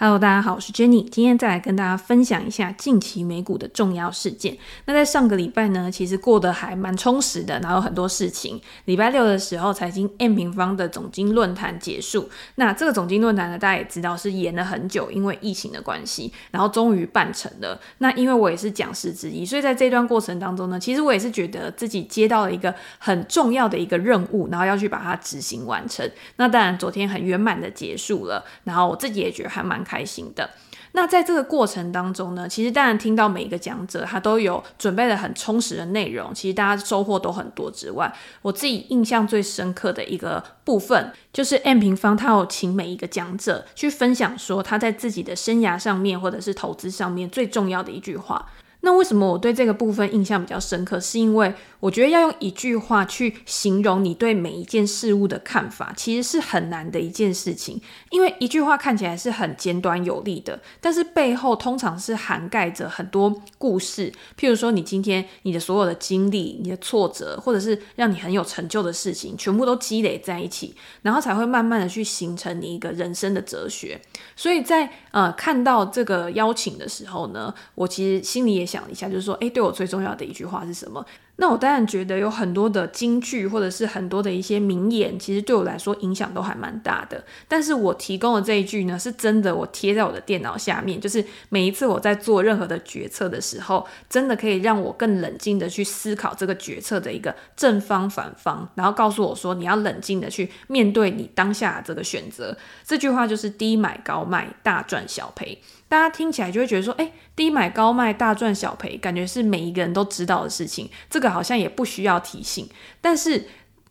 Hello，大家好，我是 Jenny，今天再来跟大家分享一下近期美股的重要事件。那在上个礼拜呢，其实过得还蛮充实的，然后很多事情。礼拜六的时候，财经 M 平方的总经论坛结束。那这个总经论坛呢，大家也知道是延了很久，因为疫情的关系，然后终于办成了。那因为我也是讲师之一，所以在这段过程当中呢，其实我也是觉得自己接到了一个很重要的一个任务，然后要去把它执行完成。那当然，昨天很圆满的结束了，然后我自己也觉得还蛮开心的。那在这个过程当中呢，其实当然听到每一个讲者他都有准备了很充实的内容，其实大家收获都很多之外，我自己印象最深刻的一个部分，就是 M 平方他有请每一个讲者去分享说他在自己的生涯上面或者是投资上面最重要的一句话。那为什么我对这个部分印象比较深刻？是因为我觉得要用一句话去形容你对每一件事物的看法，其实是很难的一件事情。因为一句话看起来是很简短有力的，但是背后通常是涵盖着很多故事。譬如说，你今天你的所有的经历、你的挫折，或者是让你很有成就的事情，全部都积累在一起，然后才会慢慢的去形成你一个人生的哲学。所以在呃看到这个邀请的时候呢，我其实心里也想一下，就是说，哎，对我最重要的一句话是什么？那我当然觉得有很多的金句，或者是很多的一些名言，其实对我来说影响都还蛮大的。但是我提供的这一句呢，是真的，我贴在我的电脑下面，就是每一次我在做任何的决策的时候，真的可以让我更冷静的去思考这个决策的一个正方反方，然后告诉我说，你要冷静的去面对你当下这个选择。这句话就是低买高卖，大赚小赔。大家听起来就会觉得说，诶，低买高卖，大赚小赔，感觉是每一个人都知道的事情。这个好像也不需要提醒，但是，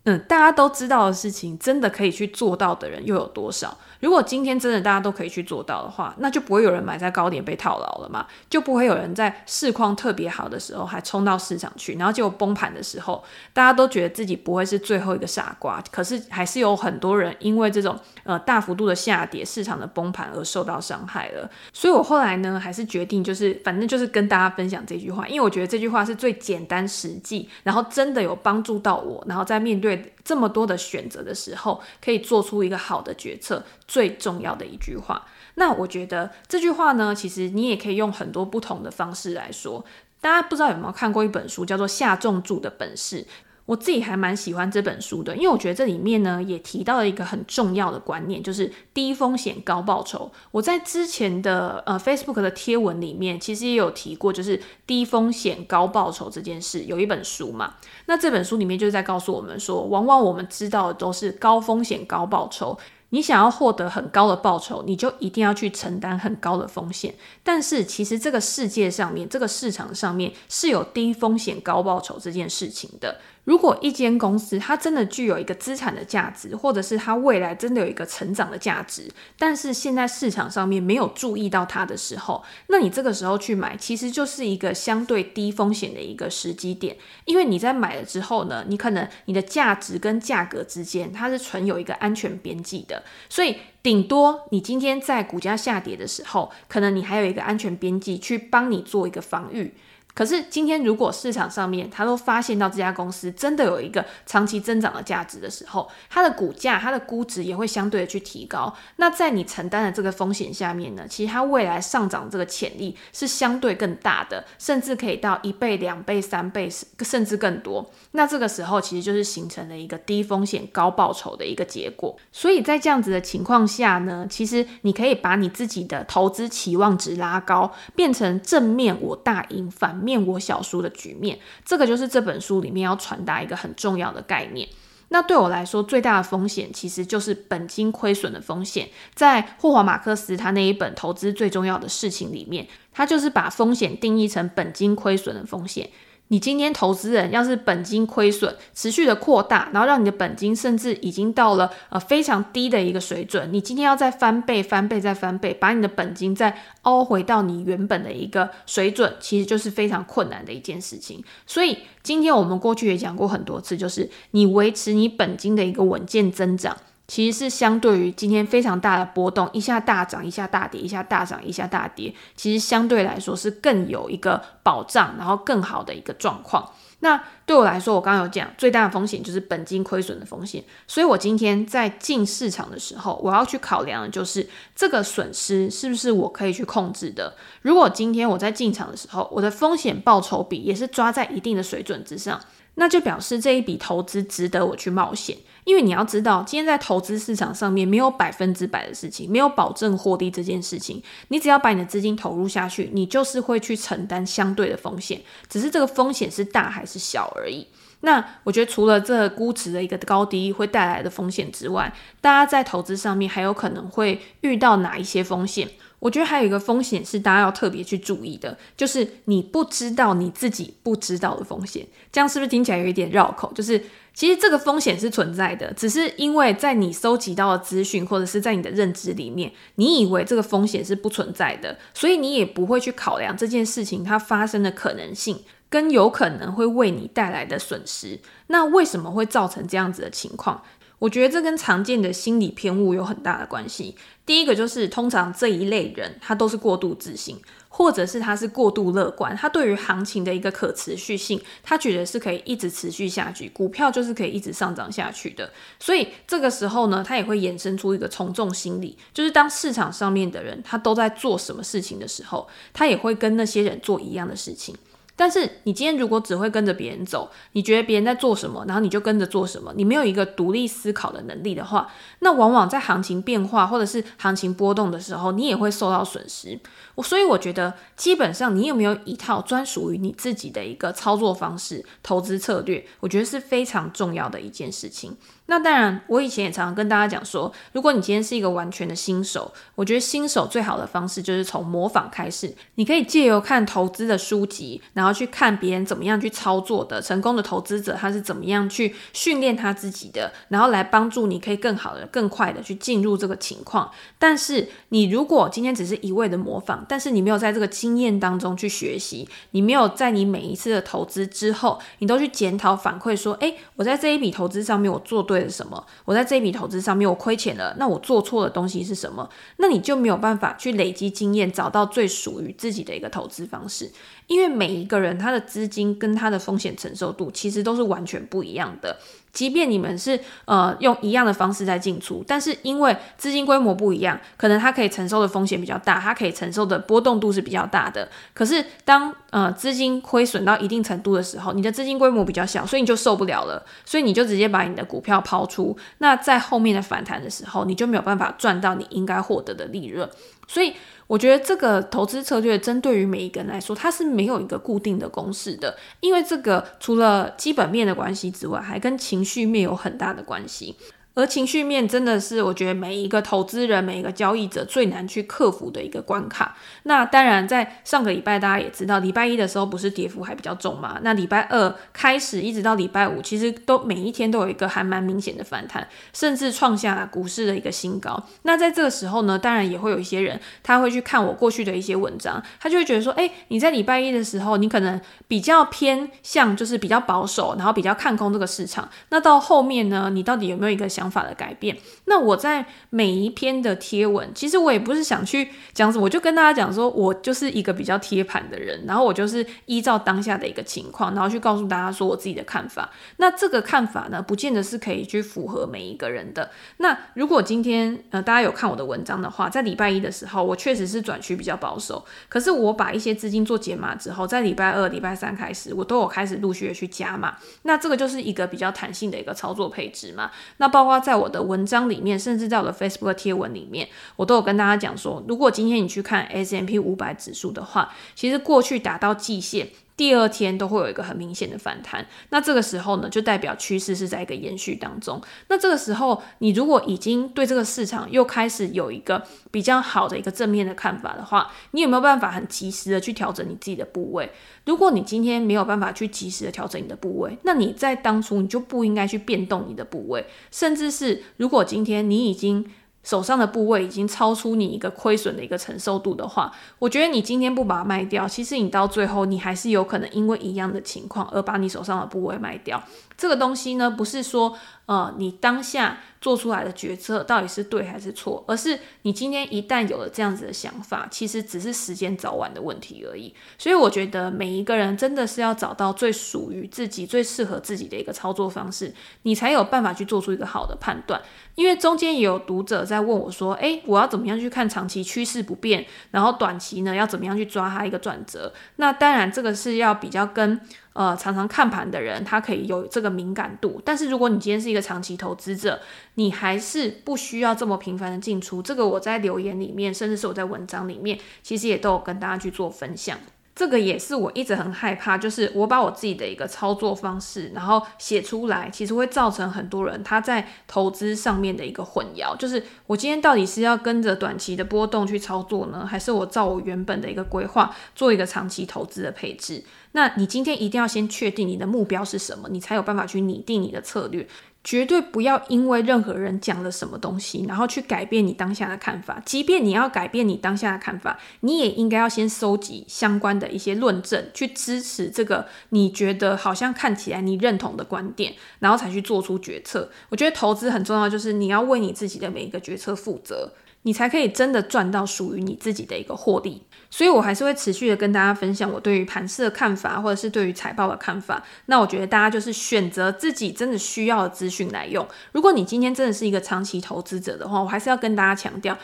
嗯，大家都知道的事情，真的可以去做到的人又有多少？如果今天真的大家都可以去做到的话，那就不会有人买在高点被套牢了嘛，就不会有人在市况特别好的时候还冲到市场去，然后结果崩盘的时候，大家都觉得自己不会是最后一个傻瓜，可是还是有很多人因为这种呃大幅度的下跌、市场的崩盘而受到伤害了。所以我后来呢，还是决定就是反正就是跟大家分享这句话，因为我觉得这句话是最简单实际，然后真的有帮助到我，然后在面对这么多的选择的时候，可以做出一个好的决策。最重要的一句话，那我觉得这句话呢，其实你也可以用很多不同的方式来说。大家不知道有没有看过一本书，叫做《下重注的本事》。我自己还蛮喜欢这本书的，因为我觉得这里面呢也提到了一个很重要的观念，就是低风险高报酬。我在之前的呃 Facebook 的贴文里面，其实也有提过，就是低风险高报酬这件事。有一本书嘛，那这本书里面就是在告诉我们说，往往我们知道的都是高风险高报酬。你想要获得很高的报酬，你就一定要去承担很高的风险。但是，其实这个世界上面，这个市场上面是有低风险高报酬这件事情的。如果一间公司它真的具有一个资产的价值，或者是它未来真的有一个成长的价值，但是现在市场上面没有注意到它的时候，那你这个时候去买，其实就是一个相对低风险的一个时机点。因为你在买了之后呢，你可能你的价值跟价格之间它是存有一个安全边际的，所以顶多你今天在股价下跌的时候，可能你还有一个安全边际去帮你做一个防御。可是今天，如果市场上面他都发现到这家公司真的有一个长期增长的价值的时候，它的股价、它的估值也会相对的去提高。那在你承担的这个风险下面呢，其实它未来上涨这个潜力是相对更大的，甚至可以到一倍、两倍、三倍，甚至更多。那这个时候其实就是形成了一个低风险高报酬的一个结果。所以在这样子的情况下呢，其实你可以把你自己的投资期望值拉高，变成正面我大赢，反。面我小书的局面，这个就是这本书里面要传达一个很重要的概念。那对我来说，最大的风险其实就是本金亏损的风险。在霍华马克思他那一本《投资最重要的事情》里面，他就是把风险定义成本金亏损的风险。你今天投资人要是本金亏损持续的扩大，然后让你的本金甚至已经到了呃非常低的一个水准，你今天要再翻倍、翻倍再翻倍，把你的本金再凹回到你原本的一个水准，其实就是非常困难的一件事情。所以今天我们过去也讲过很多次，就是你维持你本金的一个稳健增长。其实是相对于今天非常大的波动，一下大涨，一下大跌，一下大涨，一下大跌，其实相对来说是更有一个保障，然后更好的一个状况。那对我来说，我刚刚有讲，最大的风险就是本金亏损的风险，所以我今天在进市场的时候，我要去考量的就是这个损失是不是我可以去控制的。如果今天我在进场的时候，我的风险报酬比也是抓在一定的水准之上，那就表示这一笔投资值得我去冒险。因为你要知道，今天在投资市场上面没有百分之百的事情，没有保证获利这件事情。你只要把你的资金投入下去，你就是会去承担相对的风险，只是这个风险是大还是小而已。那我觉得除了这估值的一个高低会带来的风险之外，大家在投资上面还有可能会遇到哪一些风险？我觉得还有一个风险是大家要特别去注意的，就是你不知道你自己不知道的风险。这样是不是听起来有一点绕口？就是其实这个风险是存在的，只是因为在你收集到的资讯或者是在你的认知里面，你以为这个风险是不存在的，所以你也不会去考量这件事情它发生的可能性跟有可能会为你带来的损失。那为什么会造成这样子的情况？我觉得这跟常见的心理偏误有很大的关系。第一个就是，通常这一类人他都是过度自信，或者是他是过度乐观，他对于行情的一个可持续性，他觉得是可以一直持续下去，股票就是可以一直上涨下去的。所以这个时候呢，他也会衍生出一个从众心理，就是当市场上面的人他都在做什么事情的时候，他也会跟那些人做一样的事情。但是你今天如果只会跟着别人走，你觉得别人在做什么，然后你就跟着做什么，你没有一个独立思考的能力的话，那往往在行情变化或者是行情波动的时候，你也会受到损失。我所以我觉得，基本上你有没有一套专属于你自己的一个操作方式、投资策略，我觉得是非常重要的一件事情。那当然，我以前也常常跟大家讲说，如果你今天是一个完全的新手，我觉得新手最好的方式就是从模仿开始。你可以借由看投资的书籍，然后去看别人怎么样去操作的，成功的投资者他是怎么样去训练他自己的，然后来帮助你可以更好的、更快的去进入这个情况。但是你如果今天只是一味的模仿，但是你没有在这个经验当中去学习，你没有在你每一次的投资之后，你都去检讨反馈说，诶，我在这一笔投资上面我做对。什么？我在这笔投资上面我亏钱了，那我做错的东西是什么？那你就没有办法去累积经验，找到最属于自己的一个投资方式。因为每一个人他的资金跟他的风险承受度其实都是完全不一样的。即便你们是呃用一样的方式在进出，但是因为资金规模不一样，可能它可以承受的风险比较大，它可以承受的波动度是比较大的。可是当呃资金亏损到一定程度的时候，你的资金规模比较小，所以你就受不了了，所以你就直接把你的股票抛出。那在后面的反弹的时候，你就没有办法赚到你应该获得的利润。所以我觉得这个投资策略针对于每一个人来说，它是没有一个固定的公式的，因为这个除了基本面的关系之外，还跟情绪面有很大的关系。而情绪面真的是我觉得每一个投资人、每一个交易者最难去克服的一个关卡。那当然，在上个礼拜大家也知道，礼拜一的时候不是跌幅还比较重嘛？那礼拜二开始一直到礼拜五，其实都每一天都有一个还蛮明显的反弹，甚至创下股市的一个新高。那在这个时候呢，当然也会有一些人他会去看我过去的一些文章，他就会觉得说，哎，你在礼拜一的时候，你可能比较偏向就是比较保守，然后比较看空这个市场。那到后面呢，你到底有没有一个想法的改变。那我在每一篇的贴文，其实我也不是想去讲什么，我就跟大家讲说，我就是一个比较贴盘的人，然后我就是依照当下的一个情况，然后去告诉大家说我自己的看法。那这个看法呢，不见得是可以去符合每一个人的。那如果今天呃大家有看我的文章的话，在礼拜一的时候，我确实是转趋比较保守。可是我把一些资金做减码之后，在礼拜二、礼拜三开始，我都有开始陆续的去加码。那这个就是一个比较弹性的一个操作配置嘛。那包括在我的文章里面，甚至在我的 Facebook 贴文里面，我都有跟大家讲说，如果今天你去看 S M P 五百指数的话，其实过去达到季线，第二天都会有一个很明显的反弹。那这个时候呢，就代表趋势是在一个延续当中。那这个时候，你如果已经对这个市场又开始有一个比较好的一个正面的看法的话，你有没有办法很及时的去调整你自己的部位？如果你今天没有办法去及时的调整你的部位，那你在当初你就不应该去变动你的部位，甚至是如果今天你已经手上的部位已经超出你一个亏损的一个承受度的话，我觉得你今天不把它卖掉，其实你到最后你还是有可能因为一样的情况而把你手上的部位卖掉。这个东西呢，不是说呃，你当下做出来的决策到底是对还是错，而是你今天一旦有了这样子的想法，其实只是时间早晚的问题而已。所以我觉得每一个人真的是要找到最属于自己、最适合自己的一个操作方式，你才有办法去做出一个好的判断。因为中间也有读者在问我说：“诶，我要怎么样去看长期趋势不变，然后短期呢要怎么样去抓它一个转折？”那当然这个是要比较跟。呃，常常看盘的人，他可以有这个敏感度。但是如果你今天是一个长期投资者，你还是不需要这么频繁的进出。这个我在留言里面，甚至是我在文章里面，其实也都有跟大家去做分享。这个也是我一直很害怕，就是我把我自己的一个操作方式，然后写出来，其实会造成很多人他在投资上面的一个混淆。就是我今天到底是要跟着短期的波动去操作呢，还是我照我原本的一个规划做一个长期投资的配置？那你今天一定要先确定你的目标是什么，你才有办法去拟定你的策略。绝对不要因为任何人讲了什么东西，然后去改变你当下的看法。即便你要改变你当下的看法，你也应该要先收集相关的一些论证，去支持这个你觉得好像看起来你认同的观点，然后才去做出决策。我觉得投资很重要，就是你要为你自己的每一个决策负责。你才可以真的赚到属于你自己的一个获利，所以我还是会持续的跟大家分享我对于盘市的看法，或者是对于财报的看法。那我觉得大家就是选择自己真的需要的资讯来用。如果你今天真的是一个长期投资者的话，我还是要跟大家强调。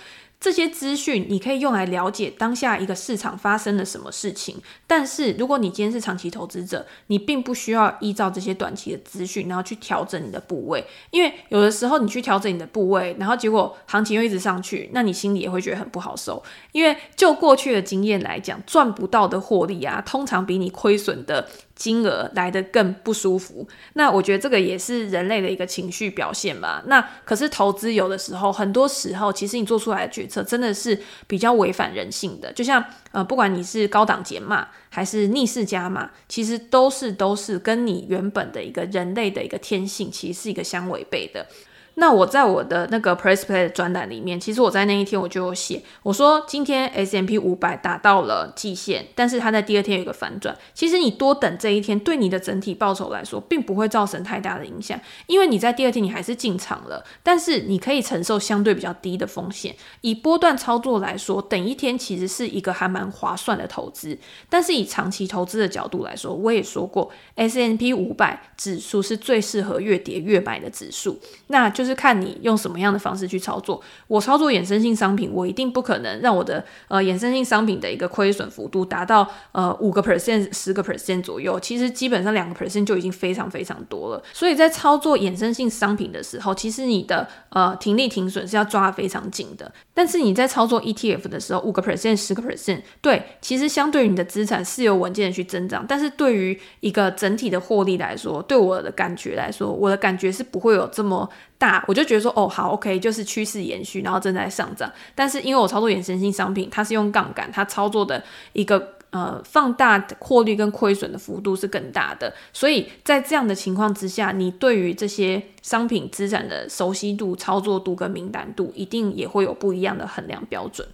这些资讯你可以用来了解当下一个市场发生了什么事情，但是如果你今天是长期投资者，你并不需要依照这些短期的资讯，然后去调整你的部位，因为有的时候你去调整你的部位，然后结果行情又一直上去，那你心里也会觉得很不好受。因为就过去的经验来讲，赚不到的获利啊，通常比你亏损的。金额来得更不舒服，那我觉得这个也是人类的一个情绪表现吧。那可是投资有的时候，很多时候其实你做出来的决策真的是比较违反人性的。就像呃，不管你是高档减码还是逆势加码，其实都是都是跟你原本的一个人类的一个天性，其实是一个相违背的。那我在我的那个 Press Play 的专栏里面，其实我在那一天我就有写，我说今天 S&P 500达到了季线，但是它在第二天有一个反转。其实你多等这一天，对你的整体报酬来说，并不会造成太大的影响，因为你在第二天你还是进场了，但是你可以承受相对比较低的风险。以波段操作来说，等一天其实是一个还蛮划算的投资。但是以长期投资的角度来说，我也说过，S&P 500指数是最适合越跌越买的指数，那就。就是看你用什么样的方式去操作。我操作衍生性商品，我一定不可能让我的呃衍生性商品的一个亏损幅度达到呃五个 percent、十个 percent 左右。其实基本上两个 percent 就已经非常非常多了。所以在操作衍生性商品的时候，其实你的呃停利停损是要抓得非常紧的。但是你在操作 ETF 的时候，五个 percent、十个 percent，对，其实相对于你的资产是有稳健的去增长。但是对于一个整体的获利来说，对我的感觉来说，我的感觉是不会有这么大，我就觉得说，哦，好，OK，就是趋势延续，然后正在上涨。但是因为我操作衍生性商品，它是用杠杆，它操作的一个呃放大获利跟亏损的幅度是更大的。所以在这样的情况之下，你对于这些商品资产的熟悉度、操作度跟敏感度，一定也会有不一样的衡量标准。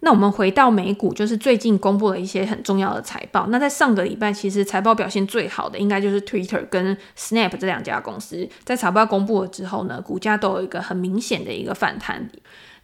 那我们回到美股，就是最近公布了一些很重要的财报。那在上个礼拜，其实财报表现最好的应该就是 Twitter 跟 Snap 这两家公司，在财报公布了之后呢，股价都有一个很明显的一个反弹。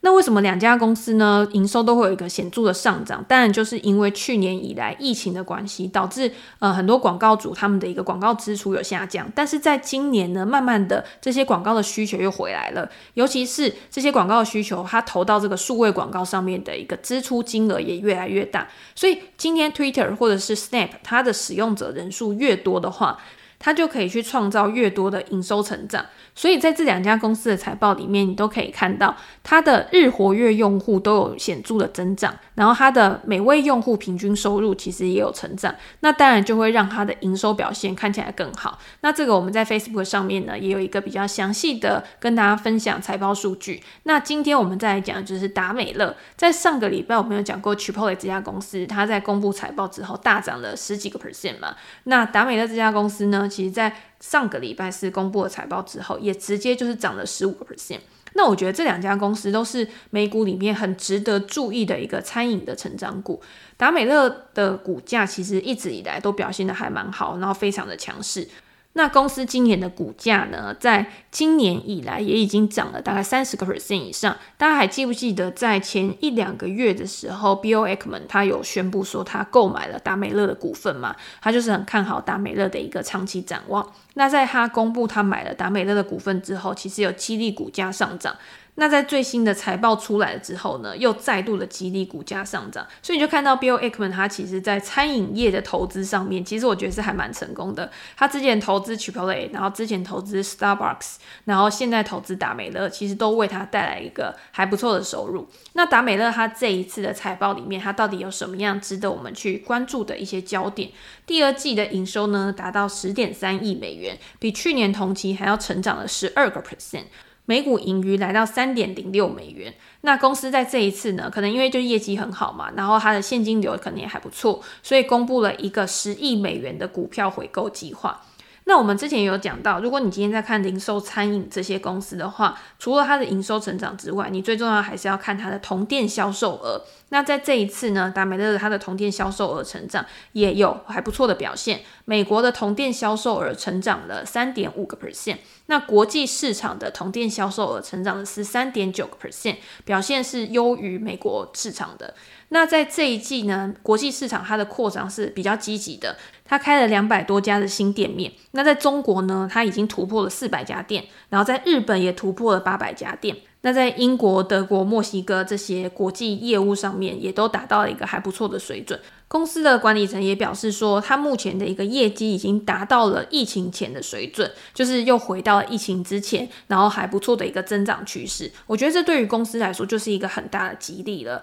那为什么两家公司呢，营收都会有一个显著的上涨？当然就是因为去年以来疫情的关系，导致呃很多广告主他们的一个广告支出有下降。但是在今年呢，慢慢的这些广告的需求又回来了，尤其是这些广告的需求，它投到这个数位广告上面的一个支出金额也越来越大。所以今天 Twitter 或者是 Snap 它的使用者人数越多的话，它就可以去创造越多的营收成长。所以在这两家公司的财报里面，你都可以看到它的日活跃用户都有显著的增长，然后它的每位用户平均收入其实也有成长，那当然就会让它的营收表现看起来更好。那这个我们在 Facebook 上面呢，也有一个比较详细的跟大家分享财报数据。那今天我们再来讲就是达美乐，在上个礼拜我们有讲过 Chipotle 这家公司，它在公布财报之后大涨了十几个 percent 嘛。那达美乐这家公司呢，其实在上个礼拜四公布了财报之后，也直接就是涨了十五个 percent。那我觉得这两家公司都是美股里面很值得注意的一个餐饮的成长股。达美乐的股价其实一直以来都表现的还蛮好，然后非常的强势。那公司今年的股价呢，在今年以来也已经涨了大概三十个 percent 以上。大家还记不记得，在前一两个月的时候，B O X 们他有宣布说他购买了达美乐的股份嘛？他就是很看好达美乐的一个长期展望。那在他公布他买了达美乐的股份之后，其实有激励股价上涨。那在最新的财报出来了之后呢，又再度的激励股价上涨，所以你就看到 Bill Ackman 他其实在餐饮业的投资上面，其实我觉得是还蛮成功的。他之前投资 Chipotle，然后之前投资 Starbucks，然后现在投资达美乐，其实都为他带来一个还不错的收入。那达美乐他这一次的财报里面，他到底有什么样值得我们去关注的一些焦点？第二季的营收呢，达到十点三亿美元，比去年同期还要成长了十二个 percent。每股盈余来到三点零六美元，那公司在这一次呢，可能因为就业绩很好嘛，然后它的现金流可能也还不错，所以公布了一个十亿美元的股票回购计划。那我们之前有讲到，如果你今天在看零售、餐饮这些公司的话，除了它的营收成长之外，你最重要还是要看它的同店销售额。那在这一次呢，达美乐它的同店销售额成长也有还不错的表现。美国的同店销售额成长了三点五个 percent，那国际市场的同店销售额成长的是三点九个 percent，表现是优于美国市场的。那在这一季呢，国际市场它的扩张是比较积极的，它开了两百多家的新店面。那在中国呢，它已经突破了四百家店，然后在日本也突破了八百家店。那在英国、德国、墨西哥这些国际业务上面，也都达到了一个还不错的水准。公司的管理层也表示说，他目前的一个业绩已经达到了疫情前的水准，就是又回到疫情之前，然后还不错的一个增长趋势。我觉得这对于公司来说就是一个很大的激励了。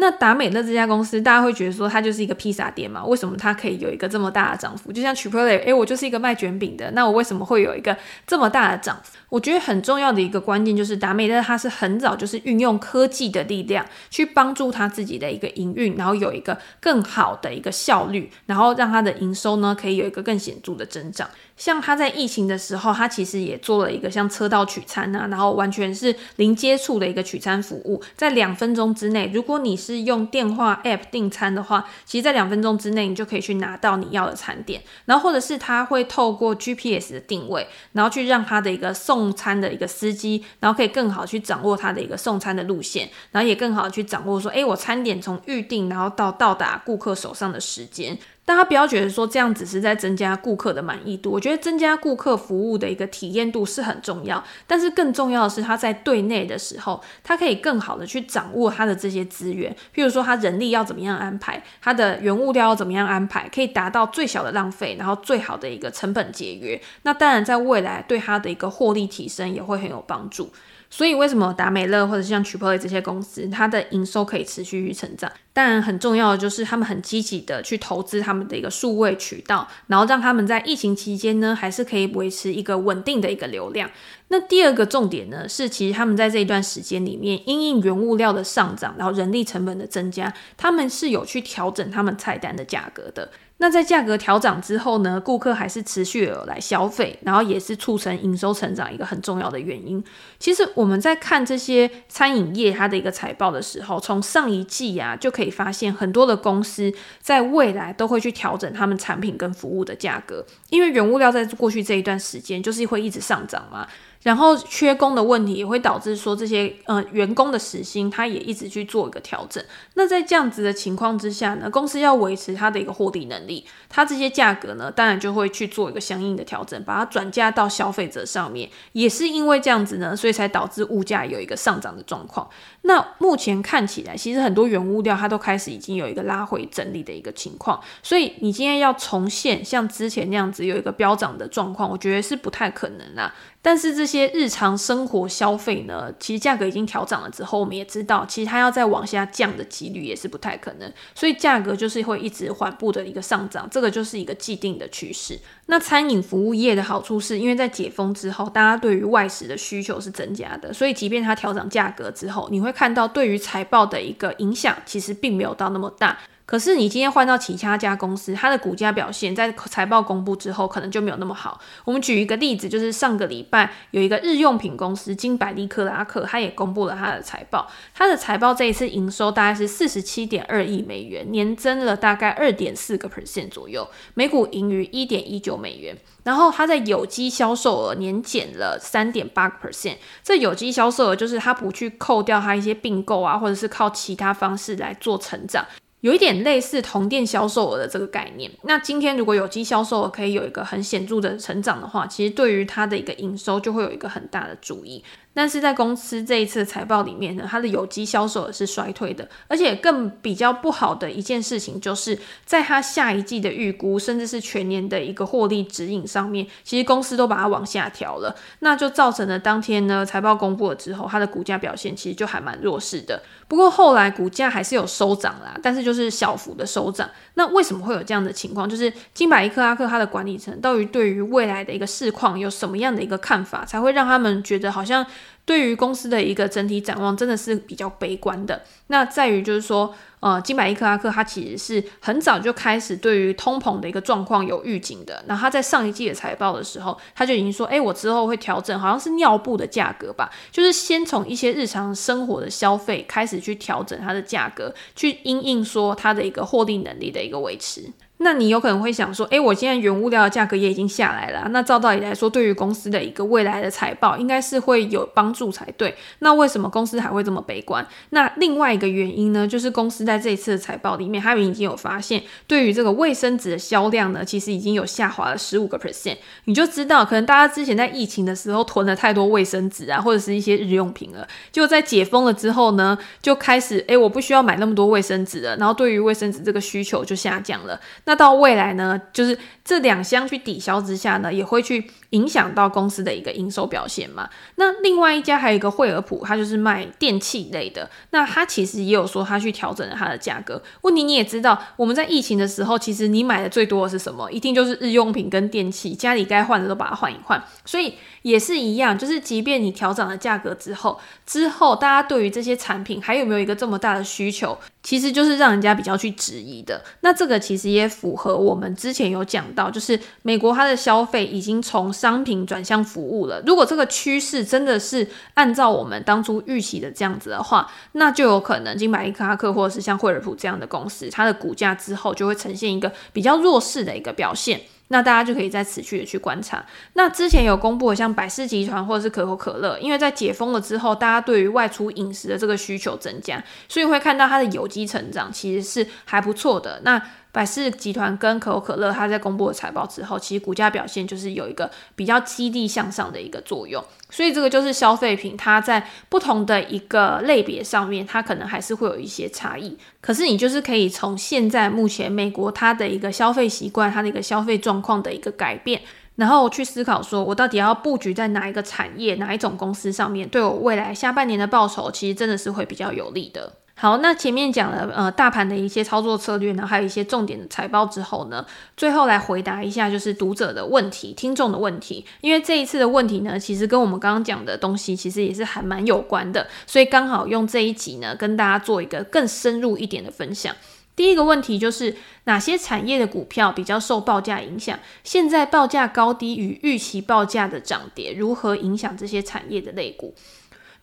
那达美乐这家公司，大家会觉得说它就是一个披萨店嘛？为什么它可以有一个这么大的涨幅？就像 Chipotle，诶，我就是一个卖卷饼的，那我为什么会有一个这么大的涨幅？我觉得很重要的一个关键就是达美乐它是很早就是运用科技的力量去帮助它自己的一个营运，然后有一个更好的一个效率，然后让它的营收呢可以有一个更显著的增长。像他在疫情的时候，他其实也做了一个像车道取餐啊，然后完全是零接触的一个取餐服务，在两分钟之内，如果你是用电话 App 订餐的话，其实在两分钟之内你就可以去拿到你要的餐点，然后或者是他会透过 GPS 的定位，然后去让他的一个送餐的一个司机，然后可以更好去掌握他的一个送餐的路线，然后也更好去掌握说，诶，我餐点从预定然后到到达顾客手上的时间。但他不要觉得说这样只是在增加顾客的满意度，我觉得增加顾客服务的一个体验度是很重要，但是更重要的是他在对内的时候，他可以更好的去掌握他的这些资源，譬如说他人力要怎么样安排，他的原物料要怎么样安排，可以达到最小的浪费，然后最好的一个成本节约。那当然在未来对他的一个获利提升也会很有帮助。所以，为什么达美乐或者像 c h i p o l 这些公司，它的营收可以持续成长？当然，很重要的就是他们很积极的去投资他们的一个数位渠道，然后让他们在疫情期间呢，还是可以维持一个稳定的一个流量。那第二个重点呢，是其实他们在这一段时间里面，因应原物料的上涨，然后人力成本的增加，他们是有去调整他们菜单的价格的。那在价格调涨之后呢，顾客还是持续有来消费，然后也是促成营收成长一个很重要的原因。其实我们在看这些餐饮业它的一个财报的时候，从上一季啊就可以发现，很多的公司在未来都会去调整他们产品跟服务的价格，因为原物料在过去这一段时间就是会一直上涨嘛。然后缺工的问题也会导致说这些呃员工的时薪，他也一直去做一个调整。那在这样子的情况之下呢，公司要维持它的一个获利能力，它这些价格呢，当然就会去做一个相应的调整，把它转嫁到消费者上面。也是因为这样子呢，所以才导致物价有一个上涨的状况。那目前看起来，其实很多原物料它都开始已经有一个拉回整理的一个情况。所以你今天要重现像之前那样子有一个飙涨的状况，我觉得是不太可能啦。但是这些日常生活消费呢，其实价格已经调涨了之后，我们也知道，其实它要再往下降的几率也是不太可能，所以价格就是会一直缓步的一个上涨，这个就是一个既定的趋势。那餐饮服务业的好处是，因为在解封之后，大家对于外食的需求是增加的，所以即便它调涨价格之后，你会看到对于财报的一个影响其实并没有到那么大。可是你今天换到其他家公司，它的股价表现在财报公布之后，可能就没有那么好。我们举一个例子，就是上个礼拜有一个日用品公司金百利克拉克，它也公布了它的财报。它的财报这一次营收大概是四十七点二亿美元，年增了大概二点四个 percent 左右，每股盈余一点一九美元。然后它在有机销售额年减了三点八个 percent。这有机销售额就是它不去扣掉它一些并购啊，或者是靠其他方式来做成长。有一点类似同店销售额的这个概念。那今天如果有机销售额可以有一个很显著的成长的话，其实对于它的一个营收就会有一个很大的注意。但是在公司这一次财报里面呢，它的有机销售额是衰退的，而且更比较不好的一件事情，就是在它下一季的预估，甚至是全年的一个获利指引上面，其实公司都把它往下调了，那就造成了当天呢财报公布了之后，它的股价表现其实就还蛮弱势的。不过后来股价还是有收涨啦，但是就是小幅的收涨。那为什么会有这样的情况？就是金百一克阿克他的管理层到底对于未来的一个市况有什么样的一个看法，才会让他们觉得好像。对于公司的一个整体展望，真的是比较悲观的。那在于就是说，呃，金百利克拉克它其实是很早就开始对于通膨的一个状况有预警的。那他在上一季的财报的时候，他就已经说，哎，我之后会调整，好像是尿布的价格吧，就是先从一些日常生活的消费开始去调整它的价格，去因应说它的一个获利能力的一个维持。那你有可能会想说，诶，我现在原物料的价格也已经下来了，那照道理来说，对于公司的一个未来的财报，应该是会有帮助才对。那为什么公司还会这么悲观？那另外一个原因呢，就是公司在这一次的财报里面，他们已经有发现，对于这个卫生纸的销量呢，其实已经有下滑了十五个 percent。你就知道，可能大家之前在疫情的时候囤了太多卫生纸啊，或者是一些日用品了，就在解封了之后呢，就开始，诶，我不需要买那么多卫生纸了，然后对于卫生纸这个需求就下降了。那到未来呢，就是这两相去抵消之下呢，也会去影响到公司的一个营收表现嘛。那另外一家还有一个惠而浦，它就是卖电器类的。那它其实也有说它去调整了它的价格。问题你也知道，我们在疫情的时候，其实你买的最多的是什么？一定就是日用品跟电器，家里该换的都把它换一换。所以也是一样，就是即便你调整了价格之后，之后大家对于这些产品还有没有一个这么大的需求？其实就是让人家比较去质疑的。那这个其实也符合我们之前有讲到，就是美国它的消费已经从商品转向服务了。如果这个趋势真的是按照我们当初预期的这样子的话，那就有可能金百利克拉克或者是像惠而浦这样的公司，它的股价之后就会呈现一个比较弱势的一个表现。那大家就可以再持续的去观察。那之前有公布的，像百事集团或者是可口可乐，因为在解封了之后，大家对于外出饮食的这个需求增加，所以会看到它的有机成长其实是还不错的。那百事集团跟可口可乐，它在公布了财报之后，其实股价表现就是有一个比较激励向上的一个作用。所以这个就是消费品，它在不同的一个类别上面，它可能还是会有一些差异。可是你就是可以从现在目前美国它的一个消费习惯，它的一个消费状况的一个改变，然后去思考说，我到底要布局在哪一个产业、哪一种公司上面，对我未来下半年的报酬，其实真的是会比较有利的。好，那前面讲了呃大盘的一些操作策略呢，还有一些重点的财报之后呢，最后来回答一下就是读者的问题、听众的问题，因为这一次的问题呢，其实跟我们刚刚讲的东西其实也是还蛮有关的，所以刚好用这一集呢跟大家做一个更深入一点的分享。第一个问题就是哪些产业的股票比较受报价影响？现在报价高低与预期报价的涨跌如何影响这些产业的类股？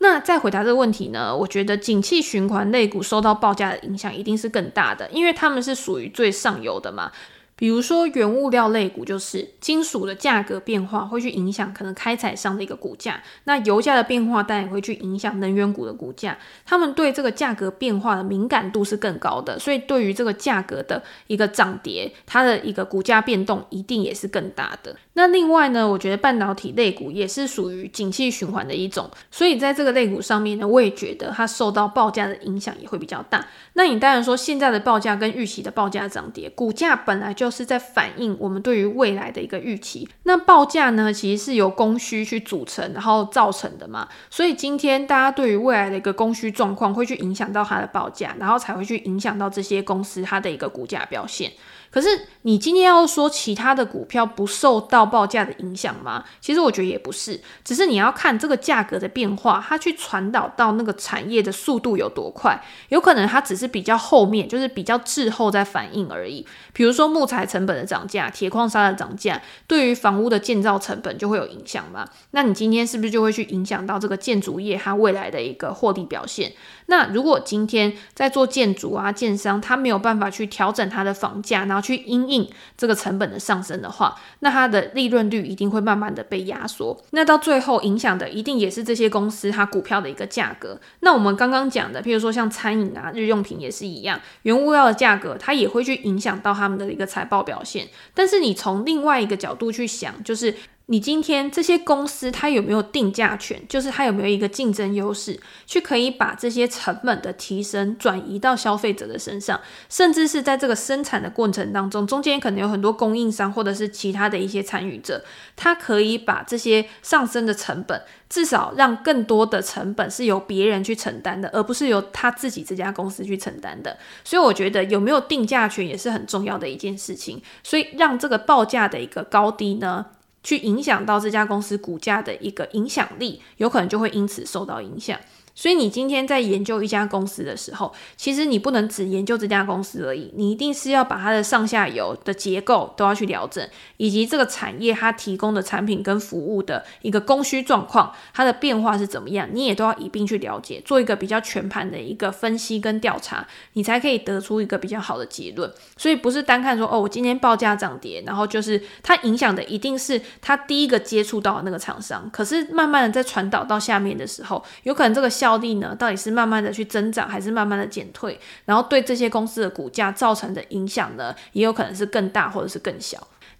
那再回答这个问题呢，我觉得景气循环类股受到报价的影响一定是更大的，因为他们是属于最上游的嘛。比如说原物料类股，就是金属的价格变化会去影响可能开采商的一个股价，那油价的变化当然也会去影响能源股的股价，他们对这个价格变化的敏感度是更高的，所以对于这个价格的一个涨跌，它的一个股价变动一定也是更大的。那另外呢，我觉得半导体类股也是属于景气循环的一种，所以在这个类股上面呢，我也觉得它受到报价的影响也会比较大。那你当然说现在的报价跟预期的报价涨跌，股价本来就就是在反映我们对于未来的一个预期。那报价呢，其实是由供需去组成，然后造成的嘛。所以今天大家对于未来的一个供需状况会去影响到它的报价，然后才会去影响到这些公司它的一个股价表现。可是你今天要说其他的股票不受到报价的影响吗？其实我觉得也不是，只是你要看这个价格的变化，它去传导到那个产业的速度有多快。有可能它只是比较后面，就是比较滞后在反应而已。比如说木材成本的涨价、铁矿砂的涨价，对于房屋的建造成本就会有影响嘛？那你今天是不是就会去影响到这个建筑业它未来的一个获利表现？那如果今天在做建筑啊，建商他没有办法去调整它的房价，然后去因应这个成本的上升的话，那它的利润率一定会慢慢的被压缩。那到最后影响的一定也是这些公司它股票的一个价格。那我们刚刚讲的，譬如说像餐饮啊、日用品也是一样，原物料的价格它也会去影响到他们的一个财报表现。但是你从另外一个角度去想，就是。你今天这些公司它有没有定价权？就是它有没有一个竞争优势，去可以把这些成本的提升转移到消费者的身上，甚至是在这个生产的过程当中，中间可能有很多供应商或者是其他的一些参与者，他可以把这些上升的成本，至少让更多的成本是由别人去承担的，而不是由他自己这家公司去承担的。所以我觉得有没有定价权也是很重要的一件事情。所以让这个报价的一个高低呢，去影响到这家公司股价的一个影响力，有可能就会因此受到影响。所以你今天在研究一家公司的时候，其实你不能只研究这家公司而已，你一定是要把它的上下游的结构都要去调整，以及这个产业它提供的产品跟服务的一个供需状况，它的变化是怎么样，你也都要一并去了解，做一个比较全盘的一个分析跟调查，你才可以得出一个比较好的结论。所以不是单看说哦，我今天报价涨跌，然后就是它影响的一定是它第一个接触到的那个厂商，可是慢慢的在传导到下面的时候，有可能这个效力呢，到底是慢慢的去增长，还是慢慢的减退？然后对这些公司的股价造成的影响呢，也有可能是更大，或者是更小。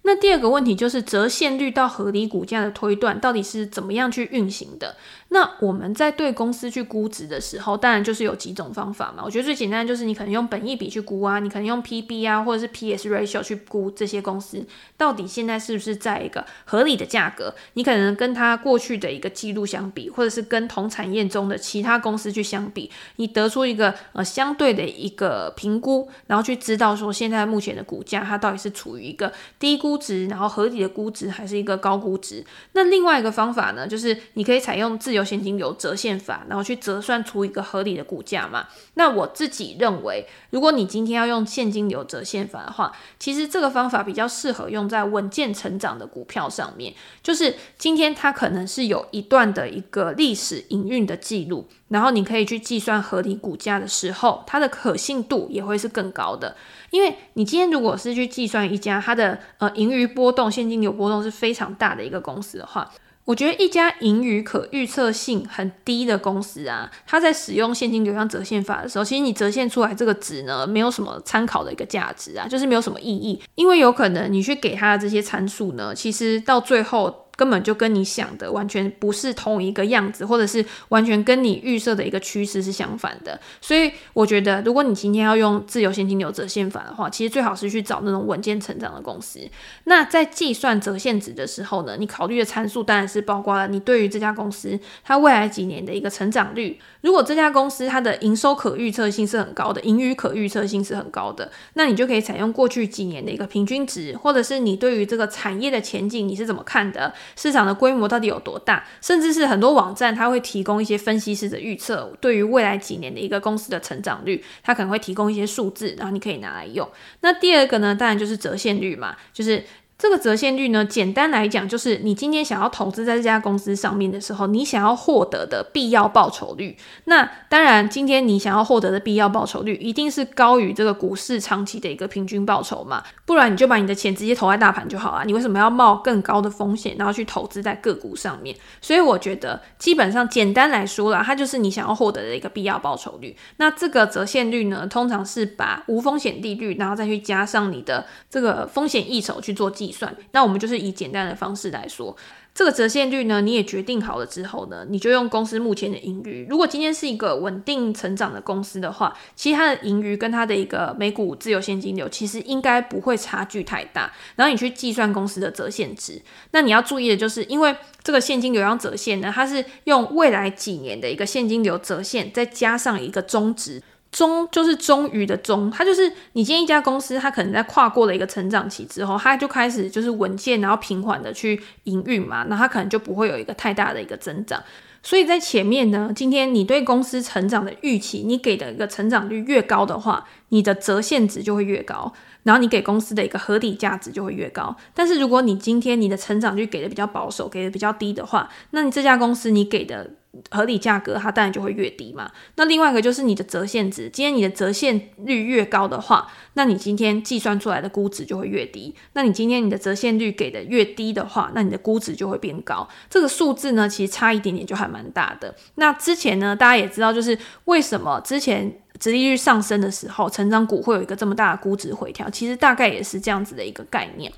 那第二个问题就是折现率到合理股价的推断到底是怎么样去运行的？那我们在对公司去估值的时候，当然就是有几种方法嘛。我觉得最简单就是你可能用本益比去估啊，你可能用 PB 啊，或者是 PS ratio 去估这些公司到底现在是不是在一个合理的价格。你可能跟它过去的一个记录相比，或者是跟同产业中的其他公司去相比，你得出一个呃相对的一个评估，然后去知道说现在目前的股价它到底是处于一个低估估值，然后合理的估值，还是一个高估值。那另外一个方法呢，就是你可以采用自由现金流折现法，然后去折算出一个合理的股价嘛。那我自己认为，如果你今天要用现金流折现法的话，其实这个方法比较适合用在稳健成长的股票上面。就是今天它可能是有一段的一个历史营运的记录，然后你可以去计算合理股价的时候，它的可信度也会是更高的。因为你今天如果是去计算一家它的呃盈余波动、现金流波动是非常大的一个公司的话，我觉得一家盈余可预测性很低的公司啊，它在使用现金流量折现法的时候，其实你折现出来这个值呢，没有什么参考的一个价值啊，就是没有什么意义，因为有可能你去给它的这些参数呢，其实到最后。根本就跟你想的完全不是同一个样子，或者是完全跟你预设的一个趋势是相反的。所以我觉得，如果你今天要用自由现金流折现法的话，其实最好是去找那种稳健成长的公司。那在计算折现值的时候呢，你考虑的参数当然是包括了你对于这家公司它未来几年的一个成长率。如果这家公司它的营收可预测性是很高的，盈余可预测性是很高的，那你就可以采用过去几年的一个平均值，或者是你对于这个产业的前景你是怎么看的？市场的规模到底有多大？甚至是很多网站，它会提供一些分析师的预测，对于未来几年的一个公司的成长率，它可能会提供一些数字，然后你可以拿来用。那第二个呢，当然就是折现率嘛，就是。这个折现率呢，简单来讲就是你今天想要投资在这家公司上面的时候，你想要获得的必要报酬率。那当然，今天你想要获得的必要报酬率一定是高于这个股市长期的一个平均报酬嘛，不然你就把你的钱直接投在大盘就好啊。你为什么要冒更高的风险，然后去投资在个股上面？所以我觉得，基本上简单来说啦，它就是你想要获得的一个必要报酬率。那这个折现率呢，通常是把无风险利率，然后再去加上你的这个风险溢酬去做计。计算，那我们就是以简单的方式来说，这个折现率呢，你也决定好了之后呢，你就用公司目前的盈余。如果今天是一个稳定成长的公司的话，其实它的盈余跟它的一个每股自由现金流其实应该不会差距太大。然后你去计算公司的折现值，那你要注意的就是，因为这个现金流量折现呢，它是用未来几年的一个现金流折现，再加上一个中值。终就是终于的终，它就是你今天一家公司，它可能在跨过了一个成长期之后，它就开始就是稳健，然后平缓的去营运嘛，那它可能就不会有一个太大的一个增长。所以在前面呢，今天你对公司成长的预期，你给的一个成长率越高的话，你的折现值就会越高，然后你给公司的一个合理价值就会越高。但是如果你今天你的成长率给的比较保守，给的比较低的话，那你这家公司你给的。合理价格，它当然就会越低嘛。那另外一个就是你的折现值，今天你的折现率越高的话，那你今天计算出来的估值就会越低。那你今天你的折现率给的越低的话，那你的估值就会变高。这个数字呢，其实差一点点就还蛮大的。那之前呢，大家也知道，就是为什么之前殖利率上升的时候，成长股会有一个这么大的估值回调，其实大概也是这样子的一个概念。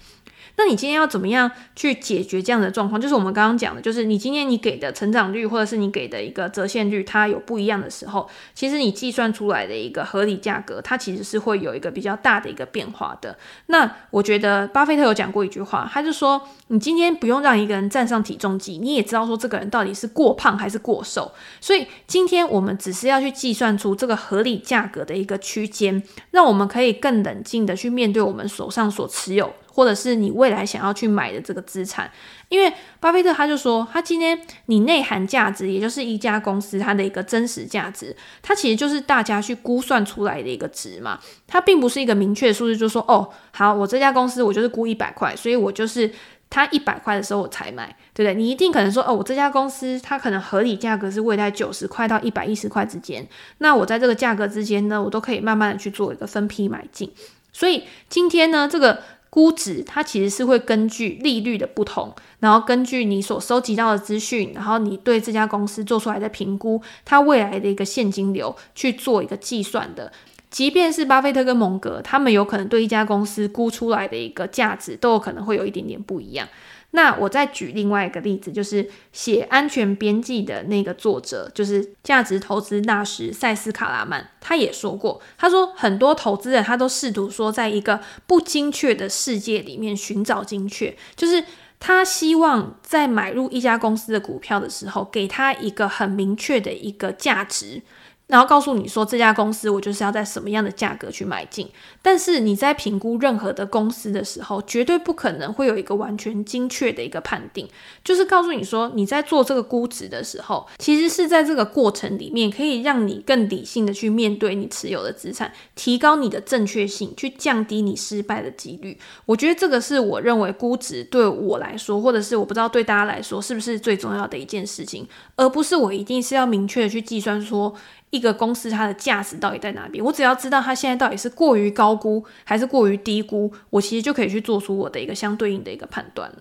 那你今天要怎么样去解决这样的状况？就是我们刚刚讲的，就是你今天你给的成长率，或者是你给的一个折现率，它有不一样的时候，其实你计算出来的一个合理价格，它其实是会有一个比较大的一个变化的。那我觉得巴菲特有讲过一句话，他就说，你今天不用让一个人站上体重机，你也知道说这个人到底是过胖还是过瘦。所以今天我们只是要去计算出这个合理价格的一个区间，让我们可以更冷静的去面对我们手上所持有。或者是你未来想要去买的这个资产，因为巴菲特他就说，他今天你内涵价值，也就是一家公司它的一个真实价值，它其实就是大家去估算出来的一个值嘛，它并不是一个明确数字，就说哦，好，我这家公司我就是估一百块，所以我就是它一百块的时候我才买，对不对？你一定可能说哦，我这家公司它可能合理价格是位在九十块到一百一十块之间，那我在这个价格之间呢，我都可以慢慢的去做一个分批买进，所以今天呢，这个。估值它其实是会根据利率的不同，然后根据你所收集到的资讯，然后你对这家公司做出来的评估，它未来的一个现金流去做一个计算的。即便是巴菲特跟蒙格，他们有可能对一家公司估出来的一个价值，都有可能会有一点点不一样。那我再举另外一个例子，就是写《安全边际》的那个作者，就是价值投资大师塞斯·卡拉曼，他也说过，他说很多投资人他都试图说，在一个不精确的世界里面寻找精确，就是他希望在买入一家公司的股票的时候，给他一个很明确的一个价值。然后告诉你说，这家公司我就是要在什么样的价格去买进，但是你在评估任何的公司的时候，绝对不可能会有一个完全精确的一个判定。就是告诉你说，你在做这个估值的时候，其实是在这个过程里面，可以让你更理性的去面对你持有的资产，提高你的正确性，去降低你失败的几率。我觉得这个是我认为估值对我来说，或者是我不知道对大家来说是不是最重要的一件事情，而不是我一定是要明确的去计算说。一个公司它的价值到底在哪边？我只要知道它现在到底是过于高估还是过于低估，我其实就可以去做出我的一个相对应的一个判断。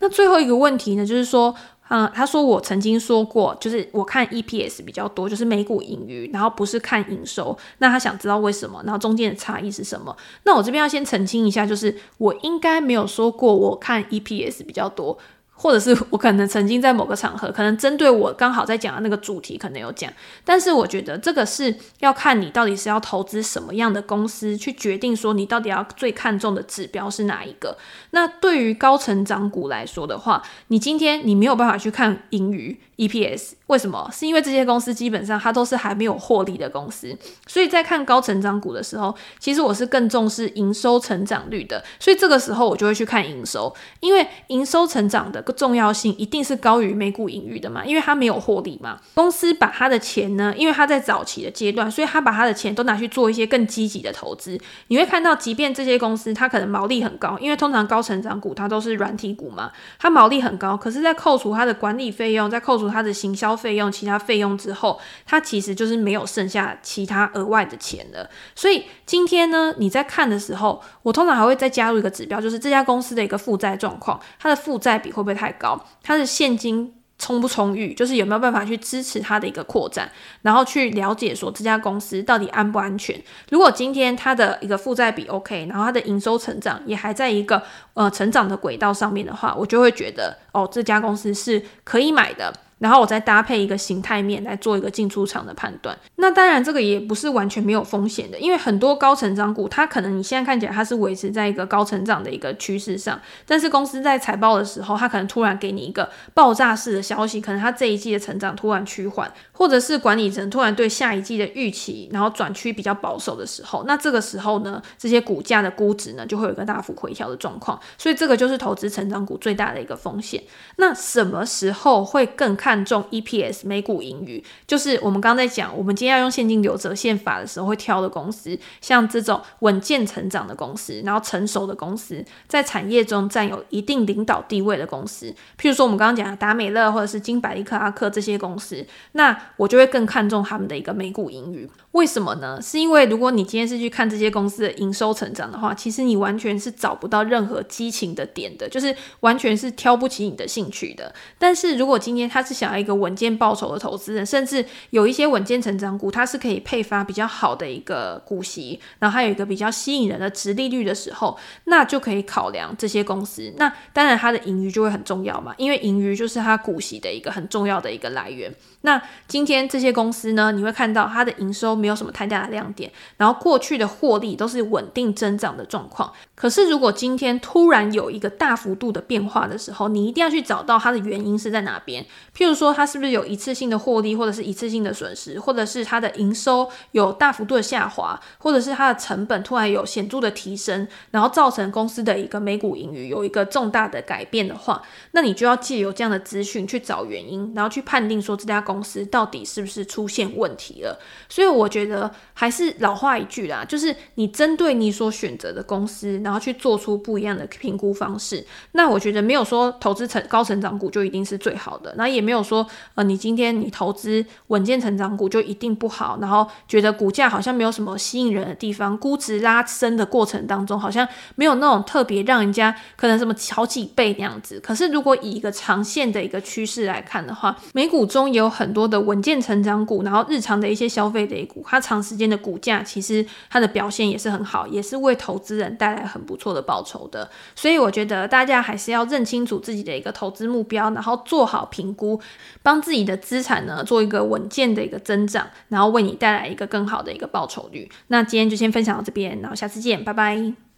那最后一个问题呢，就是说，嗯，他说我曾经说过，就是我看 EPS 比较多，就是每股盈余，然后不是看营收。那他想知道为什么，然后中间的差异是什么？那我这边要先澄清一下，就是我应该没有说过我看 EPS 比较多。或者是我可能曾经在某个场合，可能针对我刚好在讲的那个主题，可能有讲。但是我觉得这个是要看你到底是要投资什么样的公司，去决定说你到底要最看重的指标是哪一个。那对于高成长股来说的话，你今天你没有办法去看盈余。EPS 为什么？是因为这些公司基本上它都是还没有获利的公司，所以在看高成长股的时候，其实我是更重视营收成长率的，所以这个时候我就会去看营收，因为营收成长的重要性一定是高于美股盈余的嘛，因为它没有获利嘛。公司把它的钱呢，因为它在早期的阶段，所以他把他的钱都拿去做一些更积极的投资。你会看到，即便这些公司它可能毛利很高，因为通常高成长股它都是软体股嘛，它毛利很高，可是，在扣除它的管理费用，在扣除它的行销费用、其他费用之后，它其实就是没有剩下其他额外的钱了。所以今天呢，你在看的时候，我通常还会再加入一个指标，就是这家公司的一个负债状况，它的负债比会不会太高？他的现金充不充裕？就是有没有办法去支持他的一个扩展？然后去了解说这家公司到底安不安全？如果今天它的一个负债比 OK，然后它的营收成长也还在一个呃成长的轨道上面的话，我就会觉得哦，这家公司是可以买的。然后我再搭配一个形态面来做一个进出场的判断。那当然，这个也不是完全没有风险的，因为很多高成长股，它可能你现在看起来它是维持在一个高成长的一个趋势上，但是公司在财报的时候，它可能突然给你一个爆炸式的消息，可能它这一季的成长突然趋缓，或者是管理层突然对下一季的预期，然后转趋比较保守的时候，那这个时候呢，这些股价的估值呢，就会有一个大幅回调的状况。所以这个就是投资成长股最大的一个风险。那什么时候会更看看重 EPS 每股盈余？就是我们刚在讲，我们今天要用现金流折现法的时候会挑的公司，像这种稳健成长的公司，然后成熟的公司，在产业中占有一定领导地位的公司，譬如说我们刚刚讲的达美乐或者是金百利克阿克这些公司，那我就会更看重他们的一个每股盈余。为什么呢？是因为如果你今天是去看这些公司的营收成长的话，其实你完全是找不到任何激情的点的，就是完全是挑不起你的兴趣的。但是如果今天他是想要一个稳健报酬的投资人，甚至有一些稳健成长股，它是可以配发比较好的一个股息，然后还有一个比较吸引人的值利率的时候，那就可以考量这些公司。那当然它的盈余就会很重要嘛，因为盈余就是它股息的一个很重要的一个来源。那今天这些公司呢，你会看到它的营收没有什么太大的亮点，然后过去的获利都是稳定增长的状况。可是如果今天突然有一个大幅度的变化的时候，你一定要去找到它的原因是在哪边。譬如说，它是不是有一次性的获利，或者是一次性的损失，或者是它的营收有大幅度的下滑，或者是它的成本突然有显著的提升，然后造成公司的一个每股盈余有一个重大的改变的话，那你就要借由这样的资讯去找原因，然后去判定说这家公公司到底是不是出现问题了。所以我觉得还是老话一句啦，就是你针对你所选择的公司，然后去做出不一样的评估方式。那我觉得没有说投资成高成长股就一定是最好的，那也没有说呃你今天你投资稳健成长股就一定不好，然后觉得股价好像没有什么吸引人的地方，估值拉升的过程当中好像没有那种特别让人家可能什么好几倍那样子。可是如果以一个长线的一个趋势来看的话，美股中有很多的稳健成长股，然后日常的一些消费类股，它长时间的股价其实它的表现也是很好，也是为投资人带来很不错的报酬的。所以我觉得大家还是要认清楚自己的一个投资目标，然后做好评估，帮自己的资产呢做一个稳健的一个增长，然后为你带来一个更好的一个报酬率。那今天就先分享到这边，然后下次见，拜拜。